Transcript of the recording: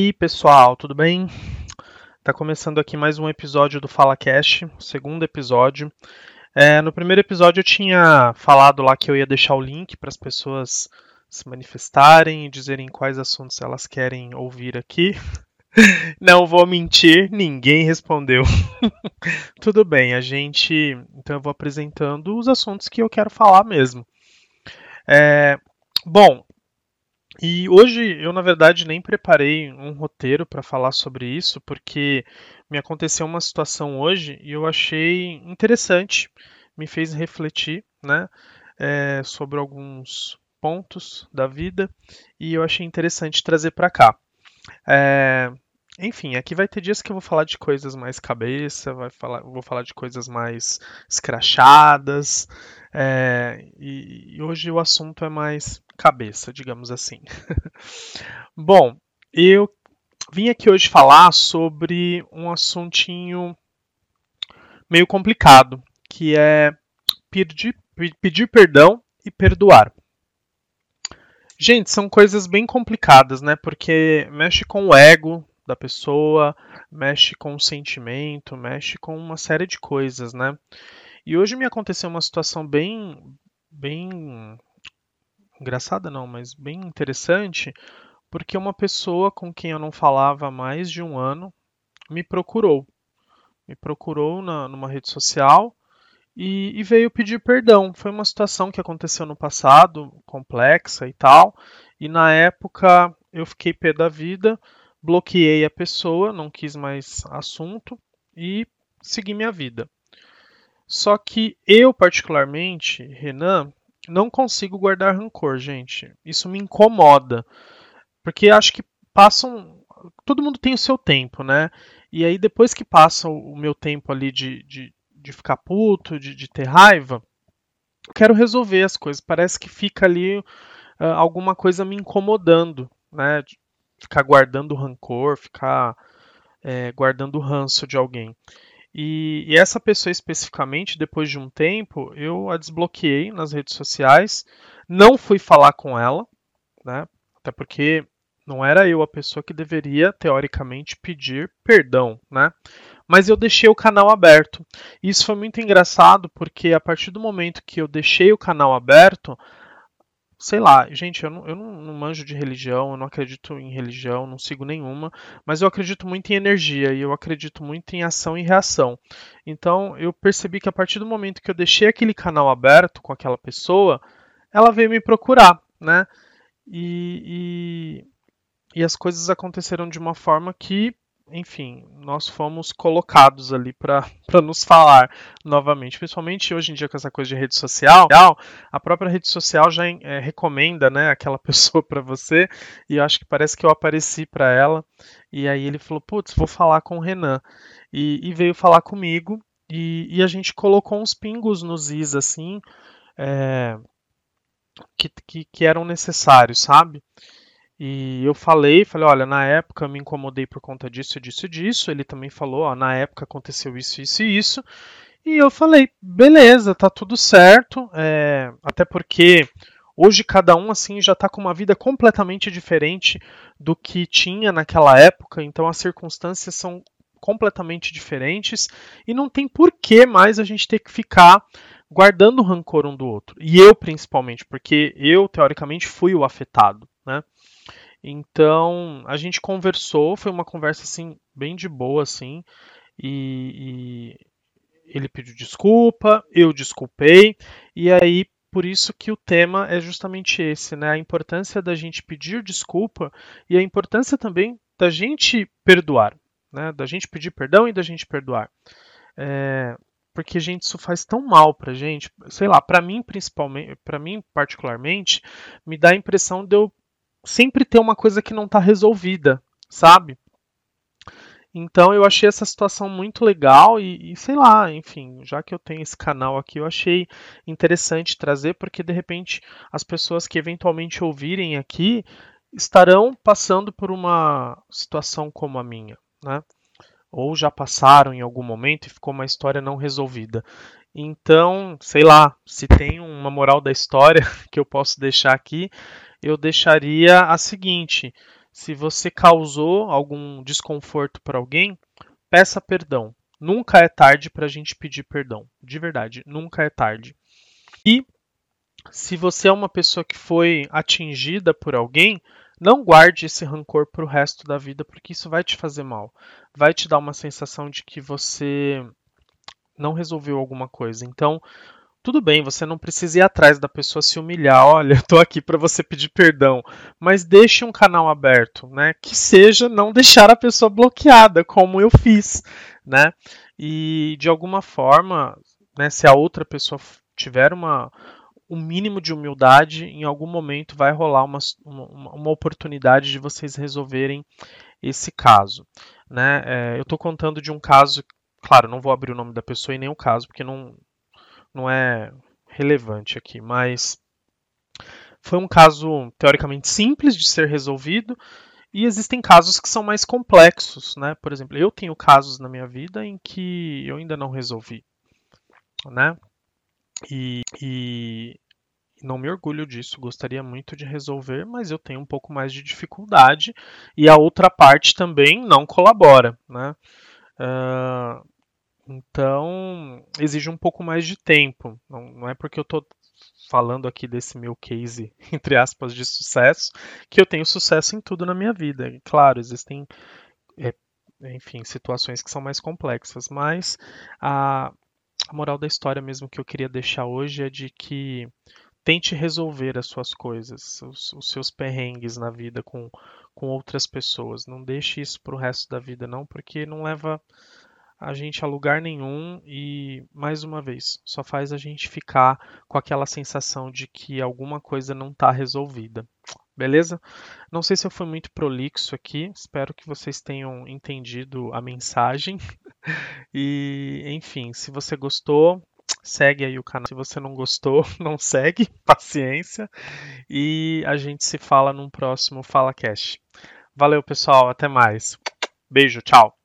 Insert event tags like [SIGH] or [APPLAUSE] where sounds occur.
E pessoal, tudo bem? Tá começando aqui mais um episódio do Fala Cash, segundo episódio. É, no primeiro episódio eu tinha falado lá que eu ia deixar o link para as pessoas se manifestarem e dizerem quais assuntos elas querem ouvir aqui. [LAUGHS] Não vou mentir, ninguém respondeu. [LAUGHS] Tudo bem, a gente. Então eu vou apresentando os assuntos que eu quero falar mesmo. É, bom, e hoje eu, na verdade, nem preparei um roteiro para falar sobre isso, porque me aconteceu uma situação hoje e eu achei interessante, me fez refletir, né, é, sobre alguns pontos da vida e eu achei interessante trazer para cá. É, enfim, aqui vai ter dias que eu vou falar de coisas mais cabeça, vai falar, vou falar de coisas mais escrachadas, é, e, e hoje o assunto é mais cabeça, digamos assim. [LAUGHS] Bom, eu vim aqui hoje falar sobre um assuntinho meio complicado, que é pedir, pedir perdão e perdoar. Gente, são coisas bem complicadas, né? Porque mexe com o ego da pessoa, mexe com o sentimento, mexe com uma série de coisas, né? E hoje me aconteceu uma situação bem, bem engraçada não, mas bem interessante, porque uma pessoa com quem eu não falava há mais de um ano me procurou. Me procurou na, numa rede social e, e, veio pedir perdão. Foi uma situação que aconteceu no passado, complexa e tal, e na época eu fiquei pé da vida, bloqueei a pessoa, não quis mais assunto e segui minha vida. Só que eu, particularmente, Renan, não consigo guardar rancor, gente. Isso me incomoda. Porque acho que passam. Todo mundo tem o seu tempo, né? E aí, depois que passa o meu tempo ali de, de, de ficar puto, de, de ter raiva, eu quero resolver as coisas. Parece que fica ali uh, alguma coisa me incomodando, né? Ficar guardando rancor, ficar é, guardando ranço de alguém. E, e, essa pessoa especificamente, depois de um tempo, eu a desbloqueei nas redes sociais, não fui falar com ela, né? Até porque não era eu a pessoa que deveria, teoricamente, pedir perdão, né? Mas eu deixei o canal aberto. Isso foi muito engraçado porque a partir do momento que eu deixei o canal aberto, sei lá, gente, eu, não, eu não, manjo de religião, eu não acredito em religião, não sigo nenhuma, mas eu acredito muito em energia e eu acredito muito em ação e reação. Então eu percebi que a partir do momento que eu deixei aquele canal aberto com aquela pessoa, ela veio me procurar, né? E, e, e as coisas aconteceram de uma forma que enfim, nós fomos colocados ali para [LAUGHS] nos falar novamente. Principalmente hoje em dia com essa coisa de rede social, a própria rede social já é, recomenda né, aquela [LAUGHS] pessoa para você, e eu acho que parece que eu apareci para ela, e aí ele falou: Putz, vou falar com o Renan. E, e veio falar comigo, e, e, a gente colocou uns pingos nos is, assim, é, que, que, que eram necessários, sabe? E eu falei, falei, olha, na época eu me incomodei por conta disso, disso, disso. Ele também falou, ó, na época aconteceu isso, isso e isso. E eu falei, beleza, tá tudo certo. É, até porque hoje cada um assim já tá com uma vida completamente diferente do que tinha naquela época. Então as circunstâncias são completamente diferentes e não tem por que mais a gente ter que ficar guardando rancor um do outro. E eu principalmente, porque eu teoricamente fui o afetado, né? Então a gente conversou, foi uma conversa assim bem de boa assim, e, e ele pediu desculpa, eu desculpei, e aí por isso que o tema é justamente esse, né? A importância da gente pedir desculpa e a importância também da gente perdoar, né? Da gente pedir perdão e da gente perdoar. É, porque gente isso faz tão mal pra gente, sei lá, para mim principalmente, para mim particularmente, me dá a impressão de eu sempre ter uma coisa que não está resolvida, sabe? Então eu achei essa situação muito legal e, e, sei lá, enfim, já que eu tenho esse canal aqui, eu achei interessante trazer, porque de repente as pessoas que eventualmente ouvirem aqui estarão passando por uma situação como a minha, né? Ou já passaram em algum momento e ficou uma história não resolvida. Então, sei lá, se tem uma moral da história [LAUGHS] que eu posso deixar aqui, eu deixaria a seguinte: Se você causou algum desconforto para alguém, peça perdão. Nunca é tarde para a gente pedir perdão. De verdade, nunca é tarde. E se você é uma pessoa que foi atingida por alguém, não guarde esse rancor para o resto da vida, porque isso vai te fazer mal. Vai te dar uma sensação de que você não resolveu alguma coisa. Então, tudo bem, você não precisa ir atrás da pessoa se humilhar. Olha, estou aqui para você pedir perdão, mas deixe um canal aberto, né? Que seja não deixar a pessoa bloqueada, como eu fiz, né? E de alguma forma, né, se a outra pessoa tiver uma um mínimo de humildade, em algum momento vai rolar uma, uma, uma oportunidade de vocês resolverem esse caso. Né? É, eu estou contando de um caso, claro, não vou abrir o nome da pessoa e nem o caso, porque não, não é relevante aqui, mas foi um caso teoricamente simples de ser resolvido e existem casos que são mais complexos, né? Por exemplo, eu tenho casos na minha vida em que eu ainda não resolvi, né? E, e não me orgulho disso, gostaria muito de resolver, mas eu tenho um pouco mais de dificuldade e a outra parte também não colabora, né? Uh, então, exige um pouco mais de tempo. Não, não é porque eu estou falando aqui desse meu case, [LAUGHS] entre aspas, de sucesso, que eu tenho sucesso em tudo na minha vida. E, claro, existem, é, enfim, situações que são mais complexas, mas a, a moral da história mesmo que eu queria deixar hoje é de que tente resolver as suas coisas, os, os seus perrengues na vida com, com outras pessoas. Não deixe isso para o resto da vida, não, porque não leva a gente a lugar nenhum e, mais uma vez, só faz a gente ficar com aquela sensação de que alguma coisa não está resolvida. Beleza? Não sei se eu fui muito prolixo aqui, espero que vocês tenham entendido a mensagem. [LAUGHS] E, enfim, se você gostou, segue aí o canal. Se você não gostou, [LAUGHS] não segue, [LAUGHS] paciência. E a gente se fala num próximo Fala Cash. Valeu, pessoal, até mais. Beijo, tchau.